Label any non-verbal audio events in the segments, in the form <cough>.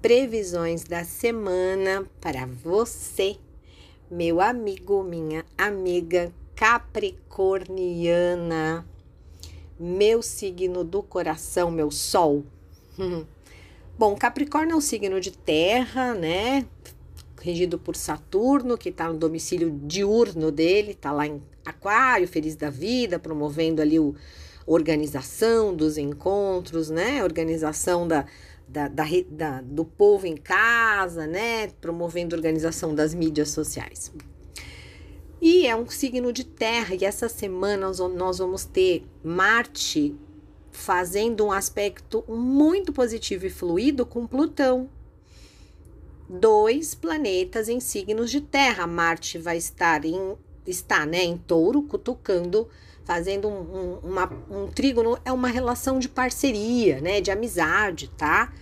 previsões da semana para você, meu amigo, minha amiga capricorniana, meu signo do coração, meu sol. <laughs> Bom, Capricórnio é um signo de terra, né? Regido por Saturno, que está no domicílio diurno dele, está lá em Aquário, feliz da vida, promovendo ali o organização dos encontros, né? Organização da, da, da, da, do povo em casa, né? Promovendo a organização das mídias sociais. E é um signo de terra, e essa semana nós, vamos ter Marte fazendo um aspecto muito positivo e fluido com Plutão. Dois planetas em signos de terra. Marte vai estar em está, né, em touro, cutucando fazendo um, um, uma, um trígono, é uma relação de parceria, né? De amizade, tá?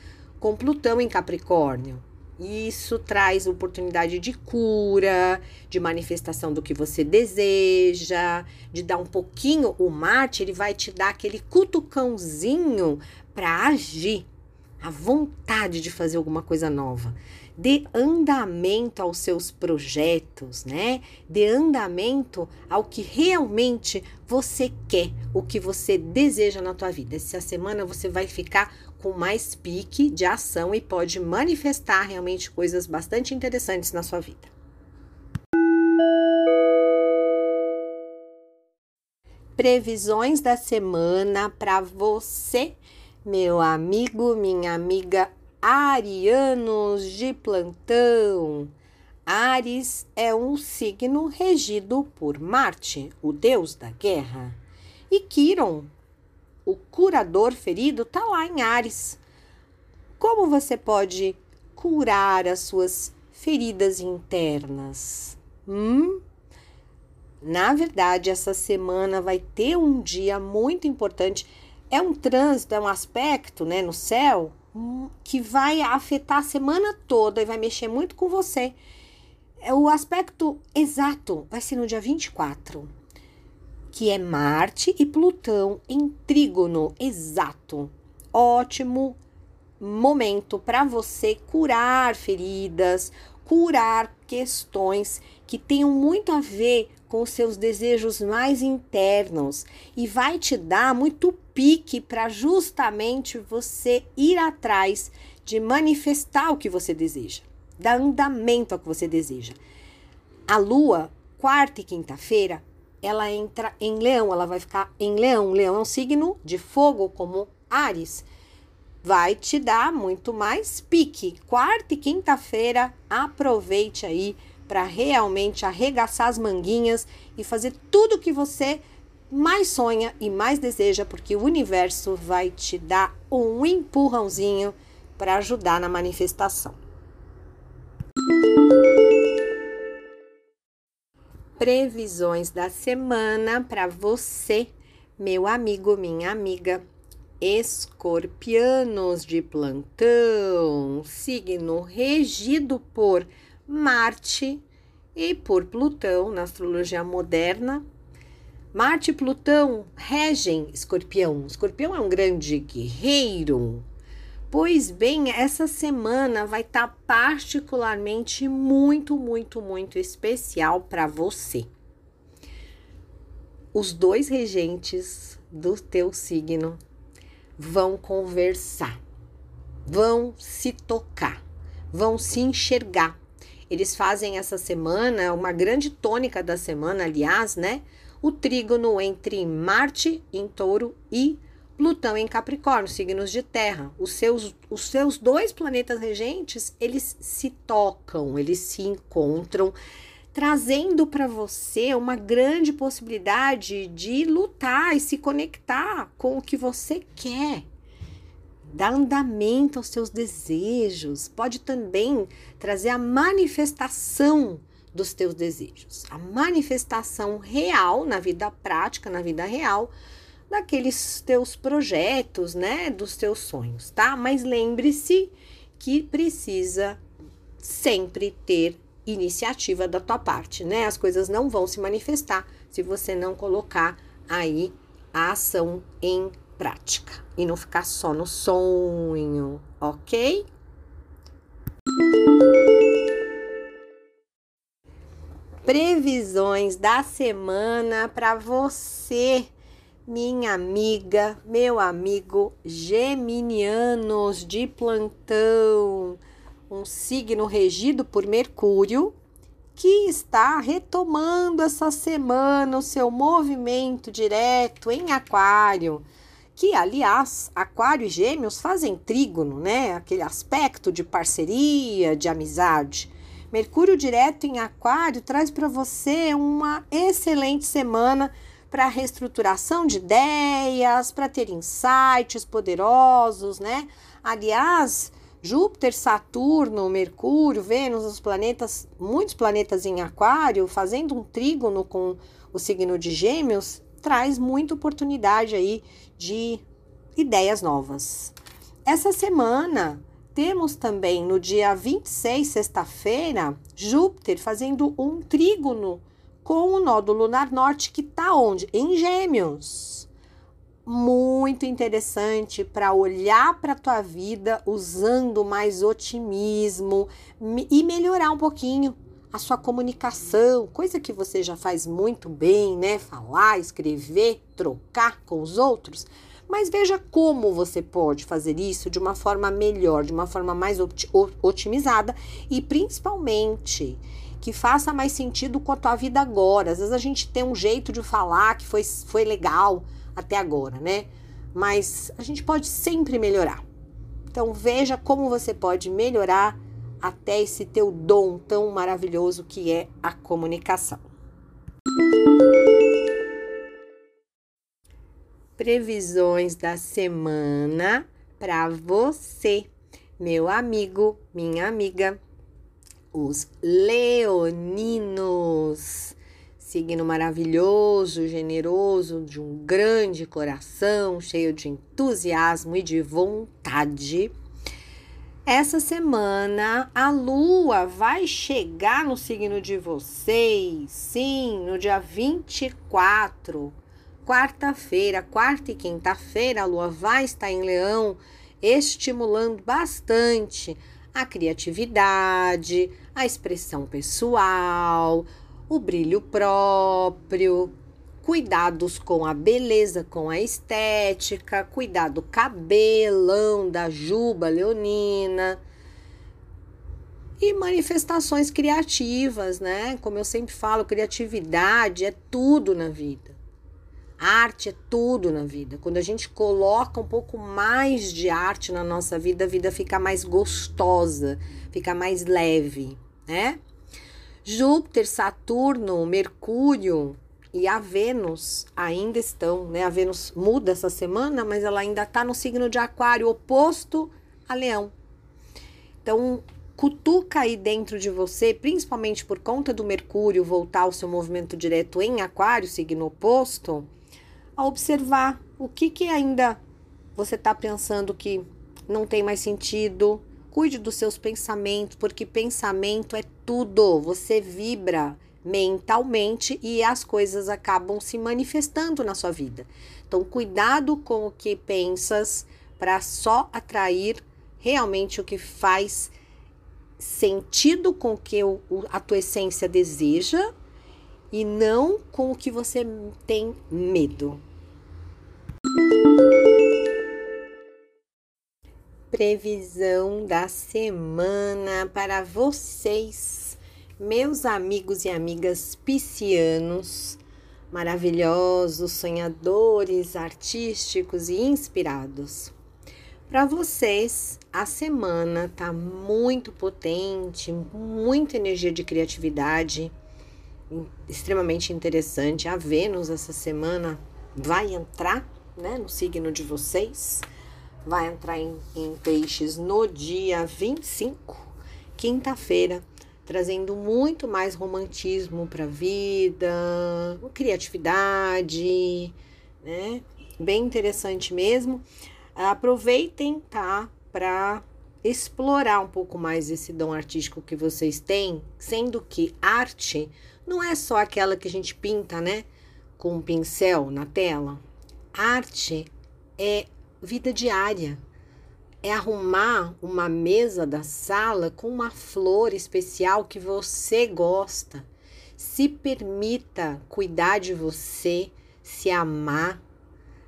Com Plutão em Capricórnio. Isso traz oportunidade de cura, de manifestação do que você deseja, de dar um pouquinho. O Marte, ele vai te dar aquele cutucãozinho para agir, a vontade de fazer alguma coisa nova dê andamento aos seus projetos, né? Dê andamento ao que realmente você quer, o que você deseja na tua vida. Essa semana você vai ficar com mais pique de ação e pode manifestar realmente coisas bastante interessantes na sua vida. Previsões da semana para você, meu amigo, minha amiga arianos de plantão. Ares é um signo regido por Marte, o deus da guerra. E Quiron, o curador ferido, está lá em Ares. Como você pode curar as suas feridas internas? Hum? Na verdade, essa semana vai ter um dia muito importante. É um trânsito, é um aspecto né, no céu que vai afetar a semana toda e vai mexer muito com você. É o aspecto exato vai ser no dia 24, que é Marte e Plutão em trígono exato. Ótimo momento para você curar feridas, curar questões que tenham muito a ver com os seus desejos mais internos e vai te dar muito pique para justamente você ir atrás de manifestar o que você deseja, dar andamento ao que você deseja. A lua, quarta e quinta-feira, ela entra em leão, ela vai ficar em leão. Leão é um signo de fogo, como Ares. Vai te dar muito mais pique. Quarta e quinta-feira, aproveite aí para realmente arregaçar as manguinhas e fazer tudo o que você mais sonha e mais deseja, porque o universo vai te dar um empurrãozinho para ajudar na manifestação. Previsões da semana para você, meu amigo, minha amiga. Escorpianos de plantão, signo regido por Marte e por Plutão na astrologia moderna. Marte e Plutão regem Escorpião. Escorpião é um grande guerreiro. Pois bem, essa semana vai estar tá particularmente muito, muito, muito especial para você. Os dois regentes do teu signo vão conversar, vão se tocar, vão se enxergar eles fazem essa semana, uma grande tônica da semana, aliás, né? O trígono entre Marte em Touro e Plutão em Capricórnio, signos de terra. Os seus, os seus dois planetas regentes, eles se tocam, eles se encontram, trazendo para você uma grande possibilidade de lutar e se conectar com o que você quer dar andamento aos seus desejos, pode também trazer a manifestação dos teus desejos, a manifestação real na vida prática, na vida real, daqueles teus projetos, né, dos teus sonhos, tá? Mas lembre-se que precisa sempre ter iniciativa da tua parte, né? As coisas não vão se manifestar se você não colocar aí a ação em prática e não ficar só no sonho, ok? Previsões da semana para você, minha amiga, meu amigo Geminianos de plantão, um signo regido por Mercúrio, que está retomando essa semana o seu movimento direto em Aquário que, aliás, Aquário e Gêmeos fazem trígono, né? Aquele aspecto de parceria, de amizade. Mercúrio direto em Aquário traz para você uma excelente semana para reestruturação de ideias, para ter insights poderosos, né? Aliás, Júpiter, Saturno, Mercúrio, Vênus, os planetas, muitos planetas em Aquário, fazendo um trígono com o signo de Gêmeos, traz muita oportunidade aí de ideias novas. Essa semana temos também no dia 26, sexta-feira, Júpiter fazendo um trígono com o nó do lunar norte que está onde? Em Gêmeos. Muito interessante para olhar para a tua vida usando mais otimismo e melhorar um pouquinho a sua comunicação, coisa que você já faz muito bem, né? Falar, escrever, trocar com os outros mas veja como você pode fazer isso de uma forma melhor, de uma forma mais otimizada e principalmente que faça mais sentido com a tua vida agora. Às vezes a gente tem um jeito de falar que foi, foi legal até agora, né? Mas a gente pode sempre melhorar. Então veja como você pode melhorar até esse teu dom tão maravilhoso que é a comunicação. previsões da semana para você, meu amigo, minha amiga, os leoninos. Signo maravilhoso, generoso, de um grande coração, cheio de entusiasmo e de vontade. Essa semana a lua vai chegar no signo de vocês, sim, no dia 24 quarta-feira, quarta e quinta-feira, a lua vai estar em Leão, estimulando bastante a criatividade, a expressão pessoal, o brilho próprio, cuidados com a beleza, com a estética, cuidar do cabelão, da juba leonina e manifestações criativas, né? Como eu sempre falo, criatividade é tudo na vida. Arte é tudo na vida. Quando a gente coloca um pouco mais de arte na nossa vida, a vida fica mais gostosa, fica mais leve, né? Júpiter, Saturno, Mercúrio e a Vênus ainda estão, né? A Vênus muda essa semana, mas ela ainda está no signo de Aquário, oposto a Leão. Então, cutuca aí dentro de você, principalmente por conta do Mercúrio voltar ao seu movimento direto em Aquário, signo oposto a observar o que, que ainda você está pensando que não tem mais sentido. Cuide dos seus pensamentos, porque pensamento é tudo. Você vibra mentalmente e as coisas acabam se manifestando na sua vida. Então, cuidado com o que pensas para só atrair realmente o que faz sentido com o que a tua essência deseja e não com o que você tem medo. Previsão da semana para vocês, meus amigos e amigas piscianos, maravilhosos, sonhadores, artísticos e inspirados. Para vocês, a semana tá muito potente, muita energia de criatividade, extremamente interessante. A Vênus essa semana vai entrar né, no signo de vocês. Vai entrar em, em peixes no dia 25, quinta-feira, trazendo muito mais romantismo para a vida, criatividade, né? Bem interessante mesmo. Aproveitem, tá? Para explorar um pouco mais esse dom artístico que vocês têm, sendo que arte não é só aquela que a gente pinta, né? Com um pincel na tela. Arte é vida diária. É arrumar uma mesa da sala com uma flor especial que você gosta. Se permita cuidar de você, se amar,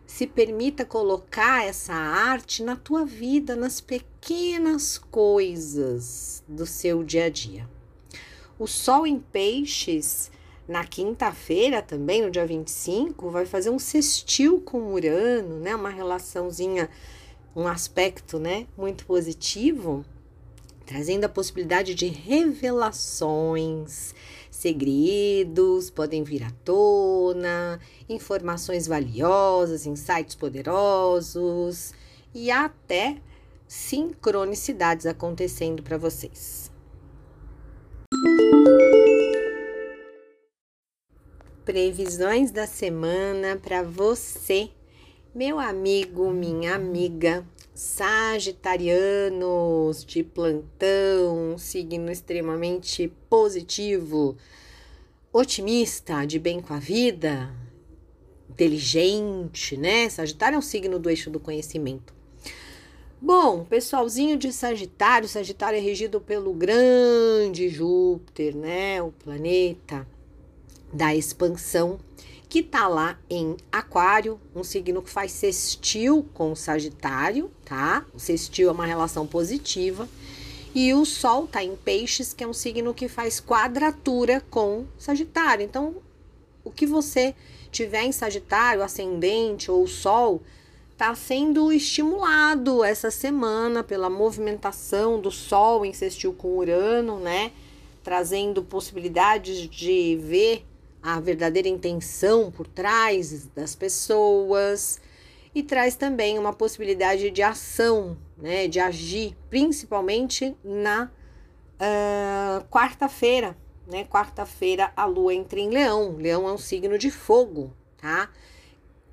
se permita colocar essa arte na tua vida, nas pequenas coisas do seu dia a dia. O Sol em Peixes, na quinta-feira também, no dia 25, vai fazer um sextil com Urano, né? Uma relaçãozinha, um aspecto, né, muito positivo, trazendo a possibilidade de revelações, segredos podem vir à tona, informações valiosas, insights poderosos e até sincronicidades acontecendo para vocês. Previsões da semana para você, meu amigo, minha amiga, Sagitarianos de plantão, signo extremamente positivo, otimista, de bem com a vida, inteligente, né? Sagitário é um signo do eixo do conhecimento. Bom, pessoalzinho de Sagitário, Sagitário é regido pelo grande Júpiter, né? O planeta da expansão, que tá lá em Aquário, um signo que faz sextil com o Sagitário, tá? O sextil é uma relação positiva. E o Sol tá em Peixes, que é um signo que faz quadratura com Sagitário. Então, o que você tiver em Sagitário, ascendente ou Sol, está sendo estimulado essa semana pela movimentação do Sol em sextil com Urano, né? Trazendo possibilidades de ver a verdadeira intenção por trás das pessoas e traz também uma possibilidade de ação, né? De agir, principalmente na uh, quarta-feira, né? Quarta-feira a Lua entra em Leão. Leão é um signo de fogo, tá?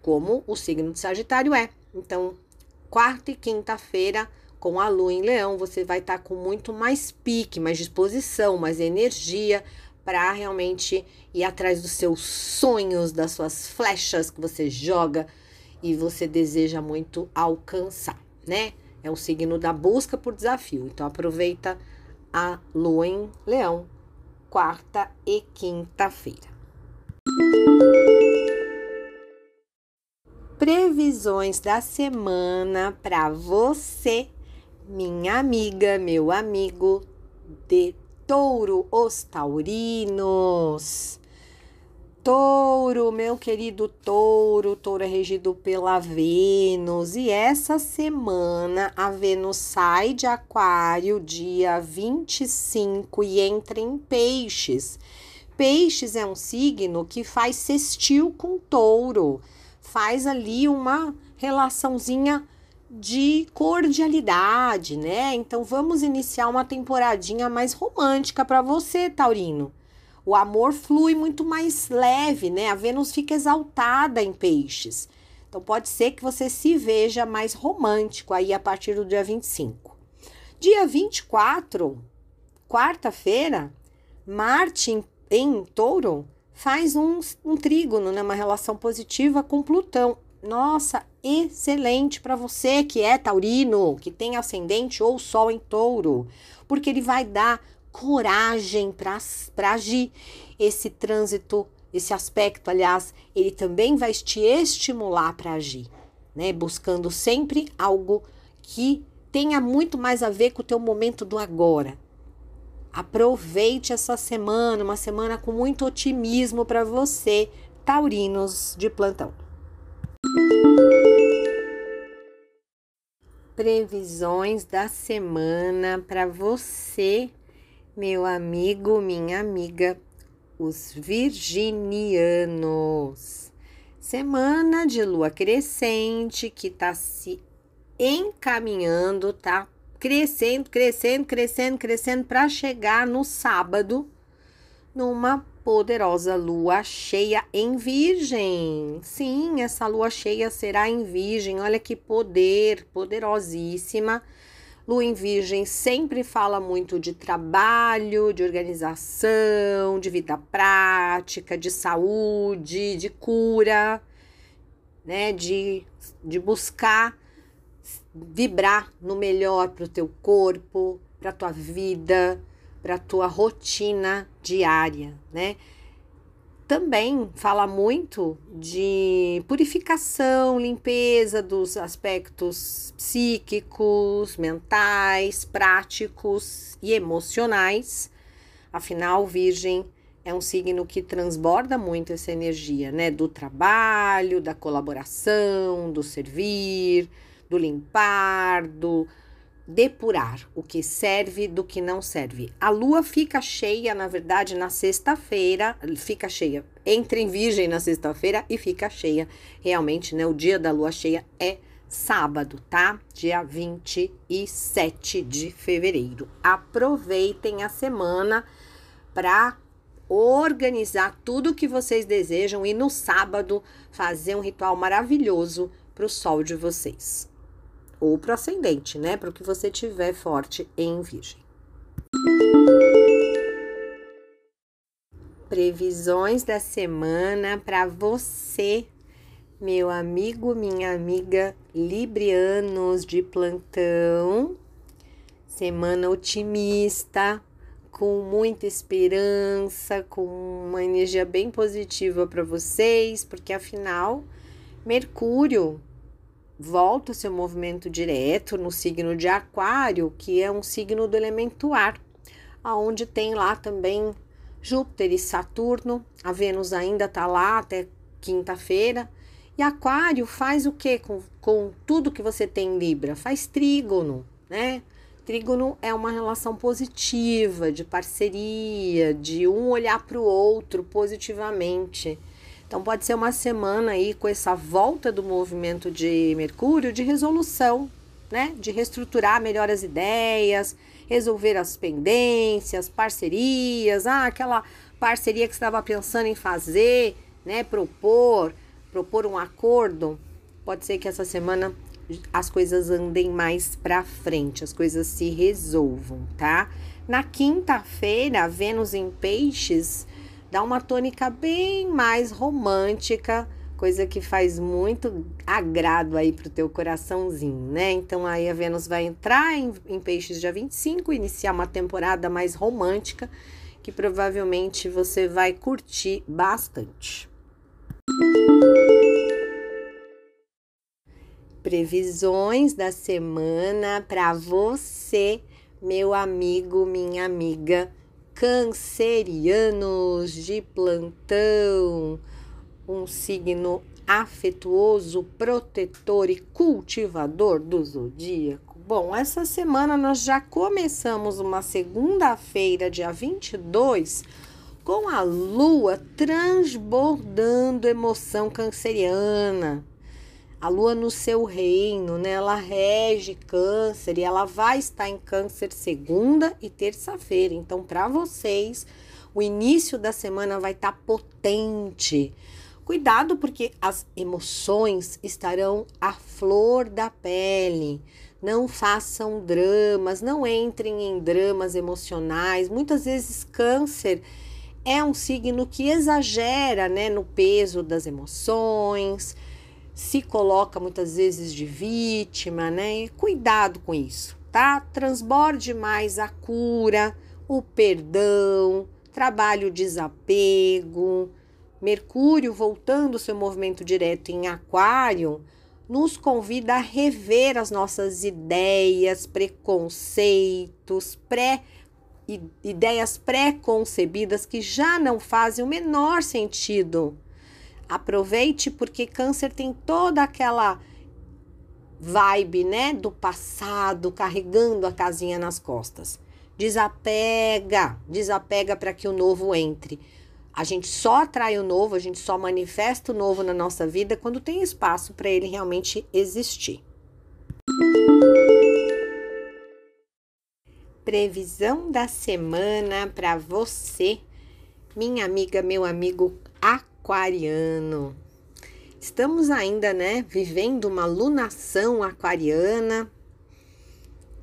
Como o signo de Sagitário é. Então, quarta e quinta-feira, com a lua em leão, você vai estar tá com muito mais pique, mais disposição, mais energia para realmente ir atrás dos seus sonhos, das suas flechas que você joga e você deseja muito alcançar, né? É o signo da busca por desafio. Então aproveita a lua em leão, quarta e quinta-feira. previsões da semana para você, minha amiga, meu amigo de Touro, os taurinos. Touro, meu querido Touro, Touro é regido pela Vênus e essa semana a Vênus sai de Aquário dia 25 e entra em Peixes. Peixes é um signo que faz sextil com Touro faz ali uma relaçãozinha de cordialidade, né? Então vamos iniciar uma temporadinha mais romântica para você, Taurino. O amor flui muito mais leve, né? A Vênus fica exaltada em peixes. Então pode ser que você se veja mais romântico aí a partir do dia 25. Dia 24, quarta-feira, Marte em, em Touro faz um, um trígono, né, uma relação positiva com Plutão. Nossa, excelente para você que é taurino, que tem ascendente ou sol em touro, porque ele vai dar coragem para agir. Esse trânsito, esse aspecto, aliás, ele também vai te estimular para agir, né? Buscando sempre algo que tenha muito mais a ver com o teu momento do agora, Aproveite essa semana, uma semana com muito otimismo para você, taurinos de plantão. Previsões da semana para você, meu amigo, minha amiga, os virginianos. Semana de lua crescente que está se encaminhando, tá crescendo, crescendo, crescendo, crescendo para chegar no sábado numa poderosa lua cheia em Virgem. Sim, essa lua cheia será em Virgem. Olha que poder, poderosíssima. Lua em Virgem sempre fala muito de trabalho, de organização, de vida prática, de saúde, de cura, né? De, de buscar vibrar no melhor para o teu corpo, para tua vida, para a tua rotina diária, né? também fala muito de purificação, limpeza dos aspectos psíquicos, mentais, práticos e emocionais. Afinal, Virgem é um signo que transborda muito essa energia, né? Do trabalho, da colaboração, do servir, do limpar, do depurar o que serve do que não serve. A lua fica cheia, na verdade, na sexta-feira, fica cheia, entra em virgem na sexta-feira e fica cheia. Realmente, né? O dia da lua cheia é sábado, tá? Dia 27 de fevereiro. Aproveitem a semana para organizar tudo o que vocês desejam e no sábado fazer um ritual maravilhoso para o sol de vocês ou para ascendente, né? Para o que você tiver forte em Virgem. Previsões da semana para você, meu amigo, minha amiga Librianos de plantão. Semana otimista, com muita esperança, com uma energia bem positiva para vocês, porque afinal, Mercúrio volta o seu movimento direto no signo de Aquário, que é um signo do elemento ar, aonde tem lá também Júpiter e Saturno. A Vênus ainda está lá até quinta-feira. E Aquário faz o que com, com tudo que você tem em Libra? Faz trígono, né? Trígono é uma relação positiva, de parceria, de um olhar para o outro positivamente. Então pode ser uma semana aí com essa volta do movimento de Mercúrio de resolução, né? De reestruturar melhor as ideias, resolver as pendências, parcerias, ah, aquela parceria que estava pensando em fazer, né? Propor, propor um acordo. Pode ser que essa semana as coisas andem mais para frente, as coisas se resolvam, tá? Na quinta-feira, Vênus em Peixes dá uma tônica bem mais romântica, coisa que faz muito agrado aí pro teu coraçãozinho, né? Então aí a Vênus vai entrar em, em Peixes dia 25, iniciar uma temporada mais romântica, que provavelmente você vai curtir bastante. Previsões da semana para você, meu amigo, minha amiga cancerianos de plantão, um signo afetuoso, protetor e cultivador do zodíaco. Bom, essa semana nós já começamos uma segunda-feira, dia 22, com a lua transbordando emoção canceriana a lua no seu reino, né? Ela rege câncer e ela vai estar em câncer segunda e terça-feira. Então, para vocês, o início da semana vai estar tá potente. Cuidado, porque as emoções estarão à flor da pele. Não façam dramas, não entrem em dramas emocionais. Muitas vezes, câncer é um signo que exagera né, no peso das emoções se coloca muitas vezes de vítima, né? Cuidado com isso, tá? Transborde mais a cura, o perdão, trabalho desapego. Mercúrio voltando seu movimento direto em Aquário nos convida a rever as nossas ideias, preconceitos, pré ideias pré-concebidas que já não fazem o menor sentido Aproveite porque câncer tem toda aquela vibe, né, do passado, carregando a casinha nas costas. Desapega, desapega para que o novo entre. A gente só atrai o novo, a gente só manifesta o novo na nossa vida quando tem espaço para ele realmente existir. Previsão da semana para você, minha amiga, meu amigo aquariano. Estamos ainda, né, vivendo uma lunação aquariana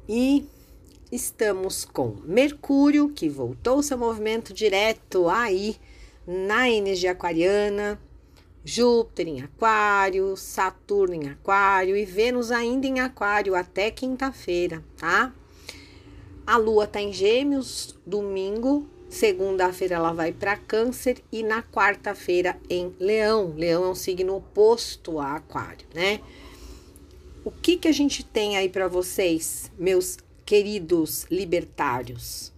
e estamos com Mercúrio, que voltou seu movimento direto aí na energia aquariana, Júpiter em Aquário, Saturno em Aquário e Vênus ainda em Aquário até quinta-feira, tá? A Lua tá em Gêmeos domingo, Segunda-feira ela vai para Câncer e na quarta-feira em Leão. Leão é um signo oposto a Aquário, né? O que que a gente tem aí para vocês, meus queridos libertários?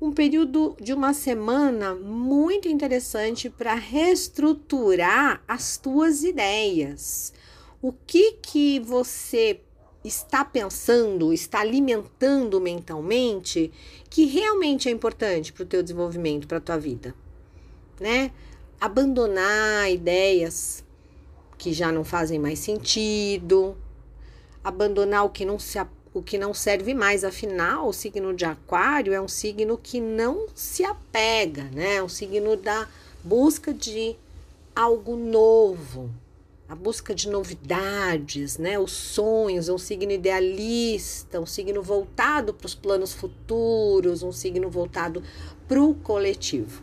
Um período de uma semana muito interessante para reestruturar as tuas ideias. O que que você está pensando, está alimentando mentalmente, que realmente é importante para o teu desenvolvimento, para a tua vida, né? Abandonar ideias que já não fazem mais sentido, abandonar o que não se o que não serve mais, afinal, o signo de Aquário é um signo que não se apega, né? É um signo da busca de algo novo, a busca de novidades, né? Os sonhos, um signo idealista, um signo voltado para os planos futuros, um signo voltado para o coletivo.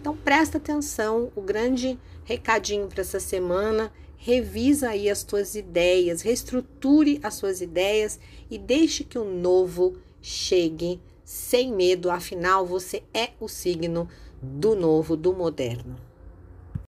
Então presta atenção, o grande recadinho para essa semana, revisa aí as tuas ideias, reestruture as suas ideias e deixe que o novo chegue sem medo, afinal você é o signo do novo, do moderno.